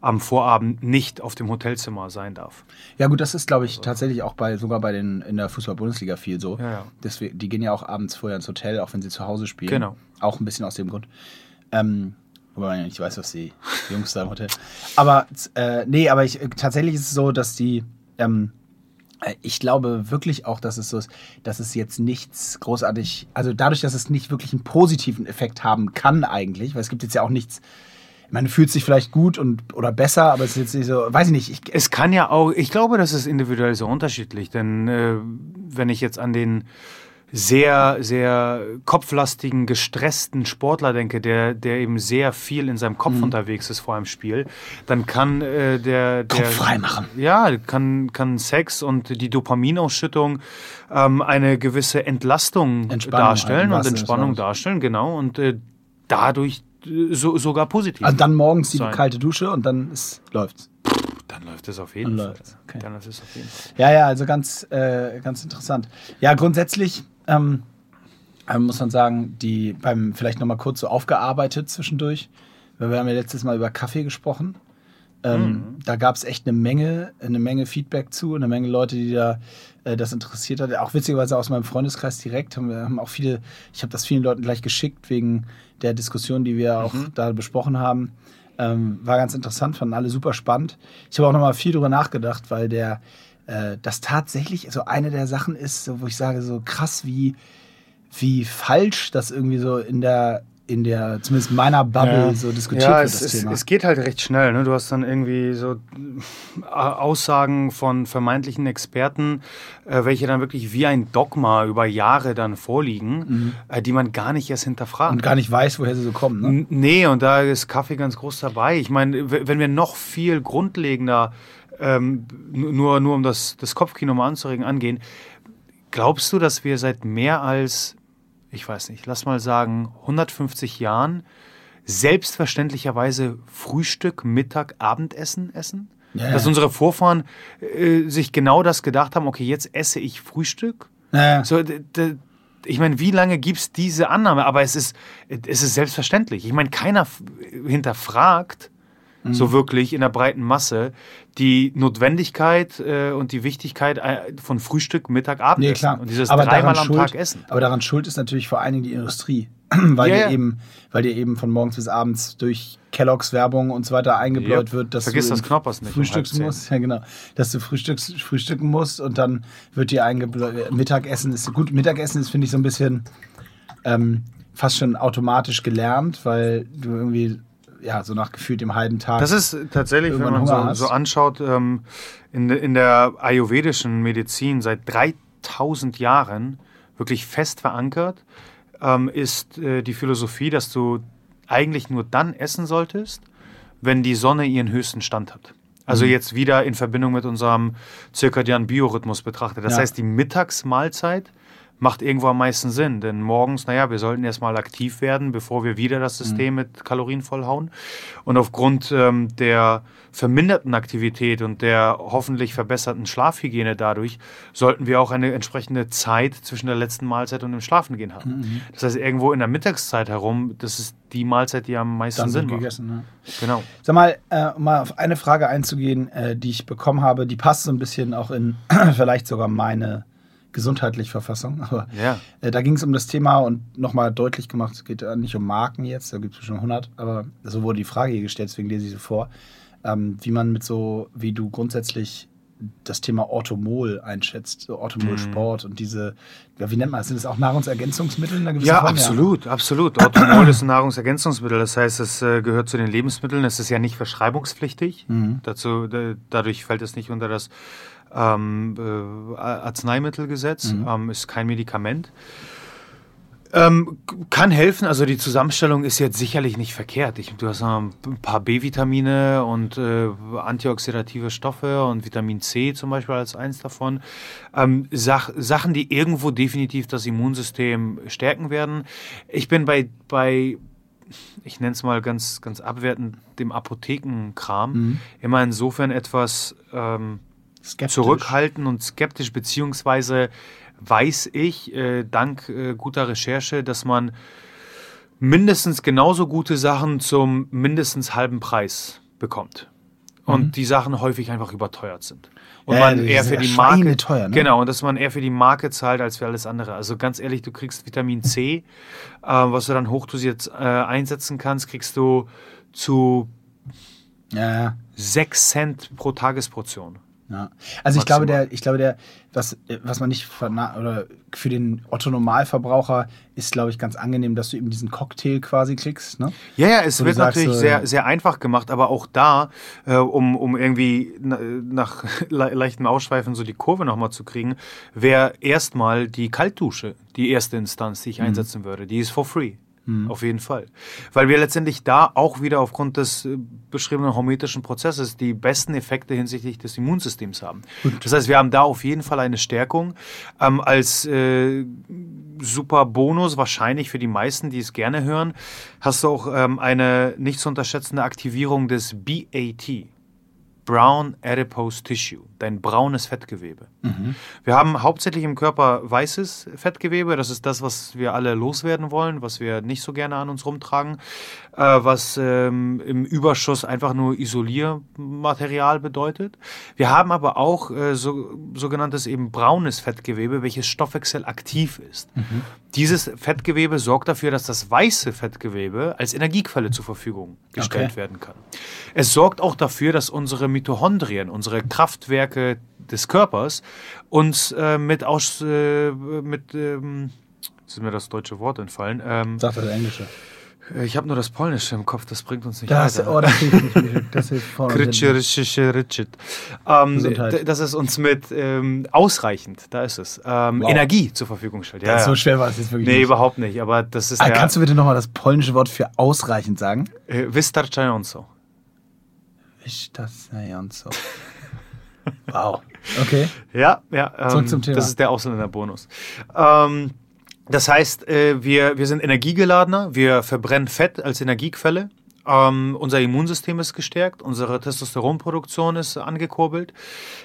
am Vorabend nicht auf dem Hotelzimmer sein darf. Ja gut, das ist glaube ich tatsächlich auch bei sogar bei den in der Fußball-Bundesliga viel so. Ja, ja. Deswegen, die gehen ja auch abends vorher ins Hotel, auch wenn sie zu Hause spielen. Genau. Auch ein bisschen aus dem Grund. Ähm, wobei nicht weiß, was die Jungs da im Hotel. Aber äh, nee, aber ich, tatsächlich ist es so, dass die ähm, äh, ich glaube wirklich auch, dass es so ist, dass es jetzt nichts großartig, also dadurch, dass es nicht wirklich einen positiven Effekt haben kann eigentlich, weil es gibt jetzt ja auch nichts, man fühlt sich vielleicht gut und oder besser, aber es ist jetzt nicht so, weiß ich nicht, ich, Es kann ja auch, ich glaube, das ist individuell so unterschiedlich, denn äh, wenn ich jetzt an den sehr, sehr kopflastigen, gestressten Sportler denke, der, der eben sehr viel in seinem Kopf Mhm. unterwegs ist vor einem Spiel, dann kann äh, der, der Kopf frei machen. Ja, kann, kann Sex und die Dopaminausschüttung ähm, eine gewisse Entlastung Entspannung darstellen und Entspannung darstellen, genau, und äh, dadurch äh, so, sogar positiv. Also dann morgens die sein. kalte Dusche und dann ist, läuft's. Dann läuft es auf jeden Dann Fall. okay. Dann läuft es auf jeden Fall. Ja, ja, also ganz, äh, ganz interessant. Ja, grundsätzlich ähm, äh, muss man sagen, die beim vielleicht nochmal kurz so aufgearbeitet zwischendurch, weil wir haben ja letztes Mal über Kaffee gesprochen. Ähm, Da gab es echt eine Menge, eine Menge Feedback zu, eine Menge Leute, die da äh, das interessiert hat. Auch witzigerweise aus meinem Freundeskreis direkt haben wir haben auch viele, ich habe das vielen Leuten gleich geschickt wegen der Diskussion, die wir auch da besprochen haben. Ähm, war ganz interessant, fanden alle super spannend. Ich habe auch nochmal viel drüber nachgedacht, weil der äh, das tatsächlich so eine der Sachen ist, so, wo ich sage, so krass, wie, wie falsch das irgendwie so in der, in der, zumindest meiner Bubble so diskutiert ja, wird, es, das es, Thema. es geht halt recht schnell. Ne? Du hast dann irgendwie so äh, Aussagen von vermeintlichen Experten, äh, welche dann wirklich wie ein Dogma über Jahre dann vorliegen, äh, die man gar nicht erst hinterfragt. Mhm. und gar nicht weiß, woher sie so kommen. Ne? N- Nee, und da ist Kaffee ganz groß dabei. Ich meine, wenn wir noch viel grundlegender, ähm, nur, nur um das, das Kopfkino mal anzuregen, angehen, glaubst du, dass wir seit mehr als, ich weiß nicht, lass mal sagen, 150 Jahren selbstverständlicherweise Frühstück, Mittag, Abendessen essen? Ja, Dass ja. unsere Vorfahren äh, sich genau das gedacht haben, okay, jetzt esse ich Frühstück? Naja. So, ich meine, wie lange gibt es diese Annahme? Aber es ist, es ist selbstverständlich. Ich meine, keiner hinterfragt Mhm. so wirklich in der breiten Masse die Notwendigkeit äh, und die Wichtigkeit äh, von Frühstück, Mittag, Abendessen. Nee, klar. Und dieses aber dreimal am schuld, Tag essen. Aber daran schuld ist natürlich vor allen Dingen die Industrie. weil, Ja, dir ja. Eben, weil dir eben von morgens bis abends durch Kelloggs Werbung und so weiter eingebläut Ja. wird, dass Vergiss du das Knoppers nicht um halb zehn. musst. Ja, genau. Dass du frühstücks, frühstücken musst und dann wird dir eingebläut. Mittagessen ist gut. Mittagessen ist, finde ich, so ein bisschen ähm, fast schon automatisch gelernt, weil du irgendwie ja so nach gefühlt dem halben Tag. Das ist tatsächlich, wenn man so, so anschaut, ähm, in, in der ayurvedischen Medizin seit 3000 Jahren wirklich fest verankert, ähm, ist äh, die Philosophie, dass du eigentlich nur dann essen solltest, wenn die Sonne ihren höchsten Stand hat. Also Mhm. jetzt wieder in Verbindung mit unserem zirkadianen Biorhythmus betrachtet. Das Ja. heißt, die Mittagsmahlzeit macht irgendwo am meisten Sinn. Denn morgens, naja, wir sollten erstmal aktiv werden, bevor wir wieder das System mit Kalorien vollhauen. Und aufgrund ähm, der verminderten Aktivität und der hoffentlich verbesserten Schlafhygiene dadurch, sollten wir auch eine entsprechende Zeit zwischen der letzten Mahlzeit und dem Schlafengehen haben. Das heißt, irgendwo in der Mittagszeit herum, das ist die Mahlzeit, die am meisten dann Sinn macht. gegessen. Ne? Genau. Sag mal, äh, um mal auf eine Frage einzugehen, äh, die ich bekommen habe, die passt so ein bisschen auch in vielleicht sogar meine gesundheitliche Verfassung. Aber Ja. äh, da ging es um das Thema und nochmal deutlich gemacht, es geht äh, nicht um Marken jetzt, da gibt es schon 100, aber so wurde die Frage hier gestellt, deswegen lese ich sie vor, ähm, wie man mit so, wie du grundsätzlich das Thema Orthomol einschätzt, so Orthomol-Sport und diese, ja, wie nennt man das? Sind das auch Nahrungsergänzungsmittel in einer gewissen Ja, Form? absolut, absolut. Orthomol ist ein Nahrungsergänzungsmittel, das heißt, es äh, gehört zu den Lebensmitteln. Es ist ja nicht verschreibungspflichtig. Dazu, da, dadurch fällt es nicht unter das ähm, äh, Arzneimittelgesetz, ähm, ist kein Medikament. Ähm, kann helfen, also die Zusammenstellung ist jetzt sicherlich nicht verkehrt. Ich, du hast ein paar B-Vitamine und äh, antioxidative Stoffe und Vitamin C zum Beispiel als eins davon. Ähm, Sach Sachen, die irgendwo definitiv das Immunsystem stärken werden. Ich bin bei, bei ich nenne es mal ganz, ganz abwertend, dem Apothekenkram immer insofern etwas ähm, Skeptisch. zurückhaltend und skeptisch, beziehungsweise weiß ich, äh, dank äh, guter Recherche, dass man mindestens genauso gute Sachen zum mindestens halben Preis bekommt. Und die Sachen häufig einfach überteuert sind. Und Mhm. Ja, man eher für die Marke. schweineteuer, ne? Genau, und dass man eher für die Marke zahlt als für alles andere. Also ganz ehrlich, du kriegst Vitamin C, äh, was du dann hochdosiert äh, einsetzen kannst, kriegst du zu ja. 6 Cent pro Tagesportion. Ja. Also ich glaube, Maximal. der, ich glaube, der, was, was man nicht oder für den Otto-Normalverbraucher ist, glaube ich, ganz angenehm, dass du eben diesen Cocktail quasi kriegst. Ne? Ja, ja, es Wo wird sagst, natürlich so, sehr, sehr einfach gemacht, aber auch da, äh, um, um irgendwie na, nach le leichtem Ausschweifen so die Kurve nochmal zu kriegen, wäre erstmal die Kaltdusche die erste Instanz, Mhm. die ich einsetzen würde. Die ist for free. Auf jeden Fall. Weil wir letztendlich da auch wieder aufgrund des äh, beschriebenen hormetischen Prozesses die besten Effekte hinsichtlich des Immunsystems haben. Das heißt, wir haben da auf jeden Fall eine Stärkung. Ähm, als äh, super Bonus, wahrscheinlich für die meisten, die es gerne hören, hast du auch ähm, eine nicht zu unterschätzende Aktivierung des BAT. Brown Adipose Tissue, dein braunes Fettgewebe. Wir haben hauptsächlich im Körper weißes Fettgewebe, das ist das, was wir alle loswerden wollen, was wir nicht so gerne an uns rumtragen, äh, was ähm, im Überschuss einfach nur Isoliermaterial bedeutet. Wir haben aber auch äh, so, sogenanntes eben braunes Fettgewebe, welches stoffwechselaktiv ist. Dieses Fettgewebe sorgt dafür, dass das weiße Fettgewebe als Energiequelle zur Verfügung gestellt Okay. werden kann. Es sorgt auch dafür, dass unsere Mitochondrien, unsere Kraftwerke des Körpers, uns äh, mit aus äh, mit ähm, ist mir das deutsche Wort entfallen. Ähm, Sagt das Englische. ich habe nur das Polnische im Kopf, das bringt uns nicht Das, weiter. oh, das hilft nicht. Das hilft. Ähm, dass es uns mit ähm, ausreichend, da ist es, ähm, Wow. Energie zur Verfügung stellt. Ja, So ja. schwer war es jetzt wirklich Nee, nicht. überhaupt nicht, aber das ist Ah, kannst du bitte nochmal das polnische Wort für ausreichend sagen? äh, wystarczająco. Ist das ja und so. Wow. Okay. Ja, ja. Ähm, Zurück zum Thema. Das ist der Ausländerbonus. Ähm, das heißt, äh, wir, wir sind energiegeladener, wir verbrennen Fett als Energiequelle. Ähm, unser Immunsystem ist gestärkt, unsere Testosteronproduktion ist angekurbelt.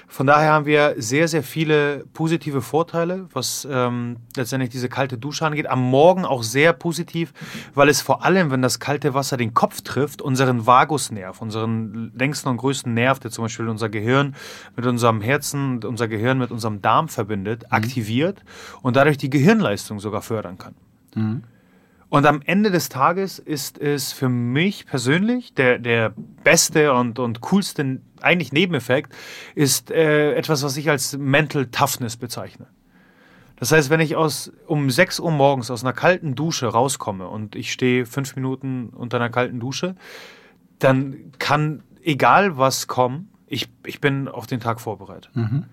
Von daher haben wir sehr, sehr viele positive Vorteile, was ähm, letztendlich diese kalte Dusche angeht. Am Morgen auch sehr positiv, weil es vor allem, wenn das kalte Wasser den Kopf trifft, unseren Vagusnerv, unseren längsten und größten Nerv, der zum Beispiel unser Gehirn mit unserem Herzen und unser Gehirn mit unserem Darm verbindet, aktiviert und dadurch die Gehirnleistung sogar fördern kann. Und am Ende des Tages ist es für mich persönlich der, der beste und, und coolste eigentlich Nebeneffekt, ist äh, etwas, was ich als Mental Toughness bezeichne. Das heißt, wenn ich aus, um 6 Uhr morgens aus einer kalten Dusche rauskomme und ich stehe fünf Minuten unter einer kalten Dusche, dann kann, egal was kommen, ich, ich bin auf den Tag vorbereitet. Nein,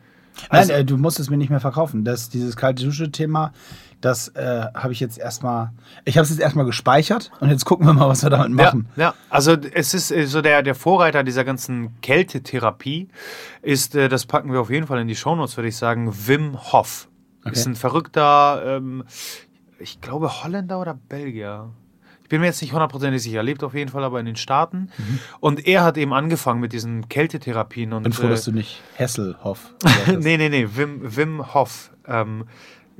Also- äh, du musst es mir nicht mehr verkaufen. Das, dieses kalte Dusche-Thema, das äh, habe ich jetzt erstmal. Ich habe es jetzt erstmal gespeichert und jetzt gucken wir mal, was wir damit machen. Ja, ja, also es ist äh, so der, der Vorreiter dieser ganzen Kältetherapie ist, äh, das packen wir auf jeden Fall in die Shownotes, würde ich sagen, Wim Hof. Ist ein verrückter, ähm, ich glaube Holländer oder Belgier. Ich bin mir jetzt nicht hundertprozentig sicher, lebt auf jeden Fall aber in den Staaten. Und er hat eben angefangen mit diesen Kältetherapien. Und, Bin froh, äh, dass du nicht Hesselhoff nee, nee, nee, Wim, Wim Hof. Ähm,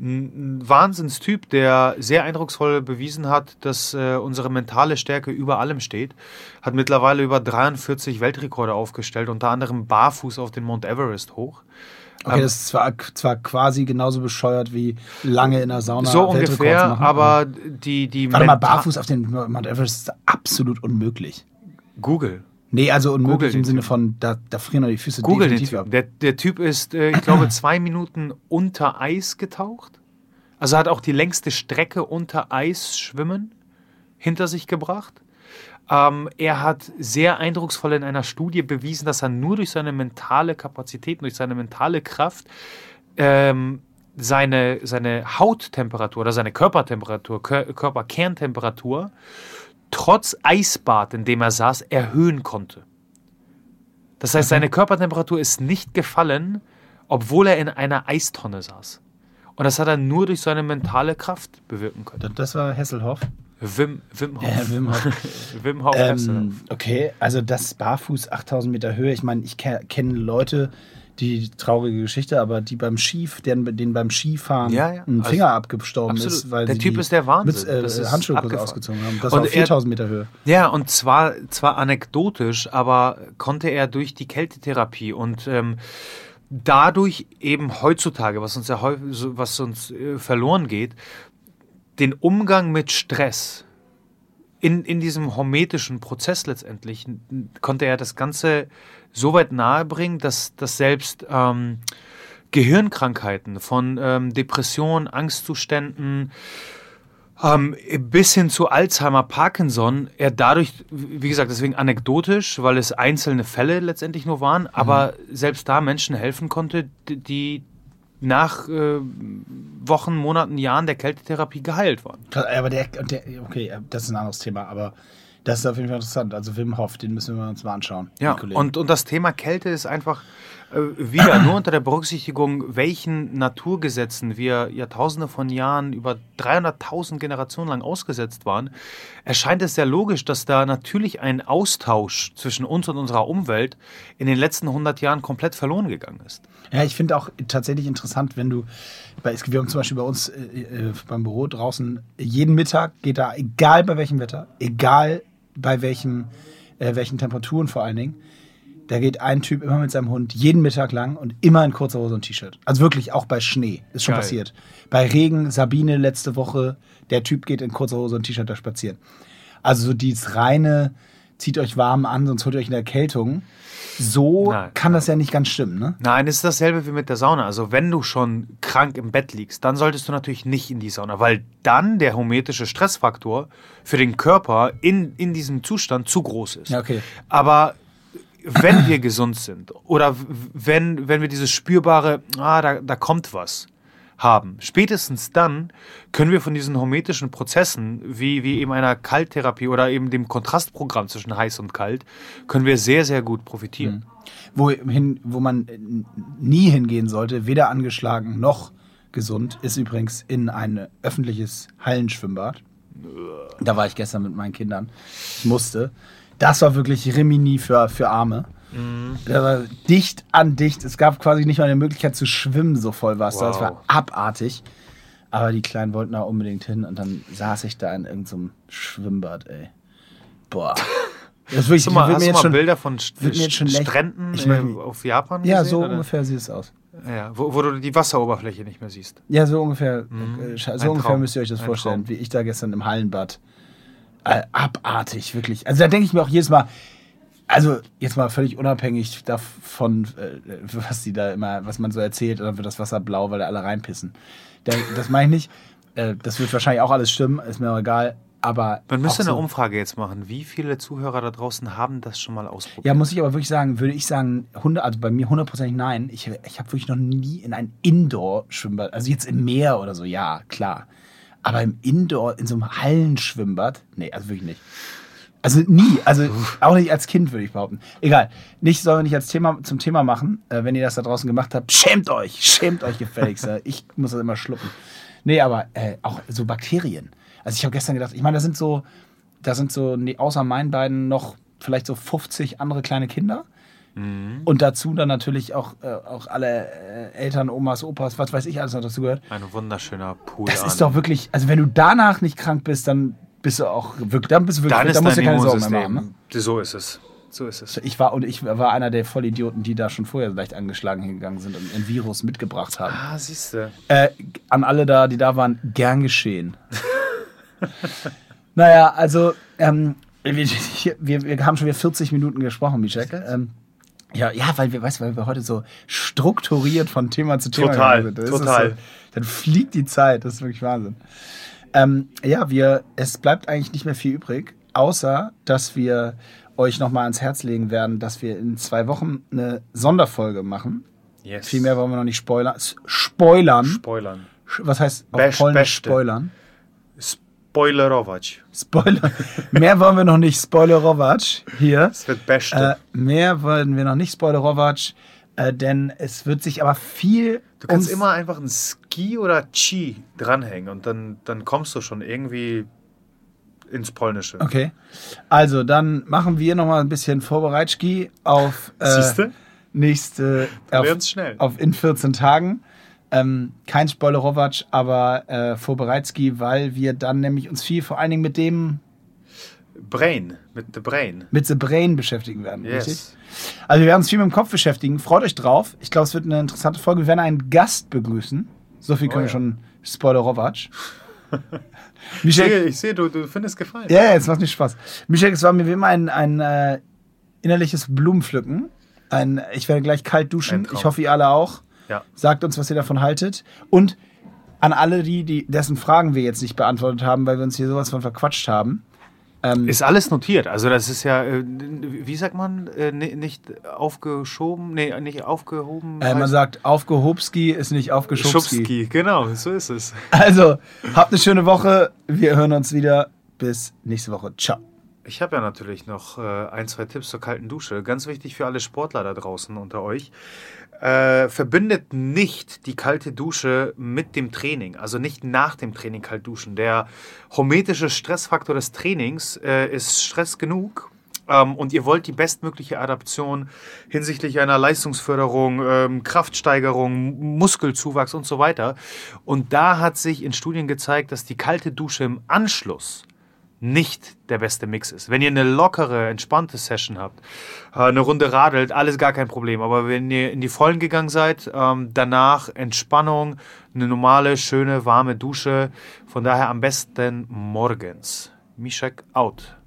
ein Wahnsinnstyp, der sehr eindrucksvoll bewiesen hat, dass äh, unsere mentale Stärke über allem steht. Hat mittlerweile über 43 Weltrekorde aufgestellt, unter anderem barfuß auf den Mount Everest hoch. Okay, das ist zwar, zwar quasi genauso bescheuert wie lange in der Sauna. so Weltrekords ungefähr, machen. aber die, die Warte mal, barfuß auf den Mount Everest ist absolut unmöglich. Google. Nee, also unmöglich Google im Sinne von, da, da frieren die Füße Google den definitiv ab. Der, der Typ ist, äh, ich glaube, zwei Minuten unter Eis getaucht. Also hat auch die längste Strecke unter Eis schwimmen hinter sich gebracht. Ähm, er hat sehr eindrucksvoll in einer Studie bewiesen, dass er nur durch seine mentale Kapazität, durch seine mentale Kraft ähm, seine, seine Hauttemperatur oder seine Körpertemperatur, Kör Körperkerntemperatur trotz Eisbad, in dem er saß, erhöhen konnte. Das heißt, seine Körpertemperatur ist nicht gefallen, obwohl er in einer Eistonne saß. Und das hat er nur durch seine mentale Kraft bewirken können. Das- Das war Hesselhoff. Wim, Wim Hof. Ja, Wim Hof. Wim Hof. Ähm, okay, also das barfuß 8000 Meter Höhe. Ich meine, ich ke kenne Leute, die traurige Geschichte, aber die beim Skif, denen, denen beim Skifahren Ja, ja. ein Also, Finger abgestorben absolut. ist, weil Der Typ ist der Wahnsinn. Mütz, äh, abgefahren. ausgezogen haben. Das Und war auf er- 4000 Meter Höhe. Ja, und zwar, zwar anekdotisch, aber konnte er durch die Kältetherapie und ähm, dadurch eben heutzutage, was uns ja häufig, was uns äh, verloren geht, den Umgang mit Stress in, in diesem hormetischen Prozess letztendlich konnte er das Ganze so weit nahebringen, dass, dass selbst ähm, Gehirnkrankheiten von ähm, Depressionen, Angstzuständen, ähm, bis hin zu Alzheimer, Parkinson, er dadurch, wie gesagt, deswegen anekdotisch, weil es einzelne Fälle letztendlich nur waren, aber selbst da Menschen helfen konnte, die- nach äh, Wochen, Monaten, Jahren der Kältetherapie geheilt waren. Aber der, der, okay, das ist ein anderes Thema, aber das ist auf jeden Fall interessant. Also Wim Hof, den müssen wir uns mal anschauen. Ja, und, und das Thema Kälte ist einfach äh, wieder nur unter der Berücksichtigung, welchen Naturgesetzen wir Jahrtausende von Jahren über 300.000 Generationen lang ausgesetzt waren, erscheint es sehr logisch, dass da natürlich ein Austausch zwischen uns und unserer Umwelt in den letzten 100 Jahren komplett verloren gegangen ist. Ja, ich finde auch tatsächlich interessant, wenn du, bei, wir haben zum Beispiel bei uns äh, äh, beim Büro draußen, jeden Mittag geht da, egal bei welchem Wetter, egal bei welchem, äh, welchen Temperaturen vor allen Dingen, da geht ein Typ immer mit seinem Hund jeden Mittag lang und immer in kurzer Hose und T-Shirt. Also wirklich auch bei Schnee. Ist schon Geil. passiert. Bei Regen, Sabine letzte Woche, der Typ geht in kurzer Hose und T-Shirt da spazieren. Also so dieses reine, zieht euch warm an, sonst holt ihr euch eine Erkältung. So Nein, kann das ja nicht ganz stimmen, ne? Nein, es ist dasselbe wie mit der Sauna. Also wenn du schon krank im Bett liegst, dann solltest du natürlich nicht in die Sauna, weil dann der hormetische Stressfaktor für den Körper in, in diesem Zustand zu groß ist. Ja, okay. Aber wenn wir gesund sind oder wenn, wenn wir dieses spürbare, ah, da, da kommt was haben, spätestens dann können wir von diesen hormetischen Prozessen, wie, wie eben einer Kalttherapie oder eben dem Kontrastprogramm zwischen heiß und kalt, können wir sehr, sehr gut profitieren. Wohin, wo man äh, nie hingehen sollte, weder angeschlagen noch gesund, ist übrigens in ein öffentliches Hallenschwimmbad. Da war ich gestern mit meinen Kindern. Ich musste. Das war wirklich Rimini für, für Arme. Da war dicht an dicht. Es gab quasi nicht mal eine Möglichkeit zu schwimmen, so voll war es da. Es Wow. war abartig. Aber die Kleinen wollten da unbedingt hin und dann saß ich da in irgendeinem Schwimmbad, ey. Boah. Das wirklich, Hast du mal, hast mir du jetzt mal schon- Bilder von St St Stränden Ich mein- auf Japan Ja, gesehen, so oder? ungefähr sieht es aus. Ja, wo, wo du die Wasseroberfläche nicht mehr siehst. Ja, so ungefähr. Mhm. äh, So Ein ungefähr Traum. müsst ihr euch das Ein vorstellen, Traum. wie ich da gestern im Hallenbad. Äh, abartig, wirklich. Also da denke ich mir auch jedes Mal, also jetzt mal völlig unabhängig davon, äh, was die da immer, was man so erzählt, dann wird das Wasser blau, weil da alle reinpissen. Da, das meine ich nicht. Äh, das wird wahrscheinlich auch alles stimmen, ist mir auch egal. Aber Man müsste auch eine so- Umfrage jetzt machen. Wie viele Zuhörer da draußen haben das schon mal ausprobiert? Ja, muss ich aber wirklich sagen, würde ich sagen, 100, also bei mir hundertprozentig nein. Ich, ich habe wirklich noch nie in ein Indoor-Schwimmbad, also jetzt im Meer oder so, ja, klar. Aber im Indoor, in so einem Hallenschwimmbad, nee, also wirklich nicht. Also nie, also auch nicht als Kind, würde ich behaupten. Egal, nicht sollen wir nicht als Thema zum Thema machen. Äh, wenn ihr das da draußen gemacht habt, schämt euch, schämt euch gefälligst. ich muss das immer schlucken. Nee, aber äh, auch so Bakterien. Also ich habe gestern gedacht, ich meine, da sind so, da sind so, nee, außer meinen beiden noch vielleicht so 50 andere kleine Kinder. Und dazu dann natürlich auch, äh, auch alle äh, Eltern, Omas, Opas, was weiß ich alles noch dazu gehört. Ein wunderschöner Pool. Das an. ist doch wirklich, also wenn du danach nicht krank bist, dann bist du auch wirklich, dann bist du wirklich, Dann dann musst du keine Sorgen mehr machen. Ne? So ist es. So ist es. Ich war und ich war einer der Vollidioten, die da schon vorher leicht angeschlagen hingegangen sind und ein Virus mitgebracht haben. Ah, siehst du. Äh, an alle da, die da waren, gern geschehen. naja, also ähm, Wir, wir, wir haben schon wieder 40 Minuten gesprochen, Michek. Ähm, ja, ja, weil wir, weißt, weil wir heute so strukturiert von Thema zu Thema Total, sind. Das total. So, dann fliegt die Zeit, das ist wirklich Wahnsinn. Ähm, ja, wir, es bleibt eigentlich nicht mehr viel übrig, außer dass wir euch nochmal ans Herz legen werden, dass wir in zwei Wochen eine Sonderfolge machen. Yes. Viel mehr wollen wir noch nicht spoilern. Spoilern. Spoilern. Was heißt auf Best- Polnisch spoilern? Spoilerować. Spoiler. mehr wollen wir noch nicht spoilerować hier. Es wird Beste. Äh, mehr wollen wir noch nicht spoilerować, äh, denn es wird sich aber viel. Du kannst immer einfach ein Ski oder Chi dranhängen und dann, dann kommst du schon irgendwie ins Polnische. Okay. Also, dann machen wir noch mal ein bisschen Vorbereitski auf äh, nächste. Du Auf, schnell. auf in 14 Tagen. Ähm, kein Spoilerować, aber äh, Vorbereitski, weil wir dann nämlich uns viel vor allen Dingen mit dem, Brain, mit the Brain. mit The Brain beschäftigen werden. Richtig? Yes. Also wir werden uns viel mit dem Kopf beschäftigen. Freut euch drauf. Ich glaube, es wird eine interessante Folge. Wir werden einen Gast begrüßen. So viel können Oh wir ja. schon Spoilerować. Ich Michel, sehe, ich sehe du, du findest gefallen. ja, ja, jetzt macht mir Spaß. Michel, es war mir wie immer ein, ein äh, innerliches Blumenpflücken. Ein, ich werde gleich kalt duschen. Ich hoffe, ihr alle auch. Ja. Sagt uns, was ihr davon haltet. Und an alle die, die dessen Fragen wir jetzt nicht beantwortet haben, weil wir uns hier sowas von verquatscht haben. Ähm, Ist alles notiert. Also das ist ja, äh, wie sagt man, äh, ni- nicht aufgeschoben, nee, nicht aufgehoben. äh, man sagt, aufgehobski ist nicht aufgeschubski. Schubski, genau, so ist es. Also, habt eine schöne Woche. Wir hören uns wieder. Bis nächste Woche. Ciao. Ich habe ja natürlich noch äh, ein, zwei Tipps zur kalten Dusche. Ganz wichtig für alle Sportler da draußen unter euch. Äh, verbindet nicht die kalte Dusche mit dem Training, also nicht nach dem Training kalt duschen. Der hormetische Stressfaktor des Trainings äh, ist Stress genug. Ähm, und ihr wollt die bestmögliche Adaption hinsichtlich einer Leistungsförderung, ähm, Kraftsteigerung, Muskelzuwachs und so weiter. Und da hat sich in Studien gezeigt, dass die kalte Dusche im Anschluss nicht der beste Mix ist. Wenn ihr eine lockere, entspannte Session habt, äh, eine Runde radelt, alles gar kein Problem. Aber wenn ihr in die Vollen gegangen seid, ähm, danach Entspannung, eine normale, schöne, warme Dusche. Von daher am besten morgens. Mishak out.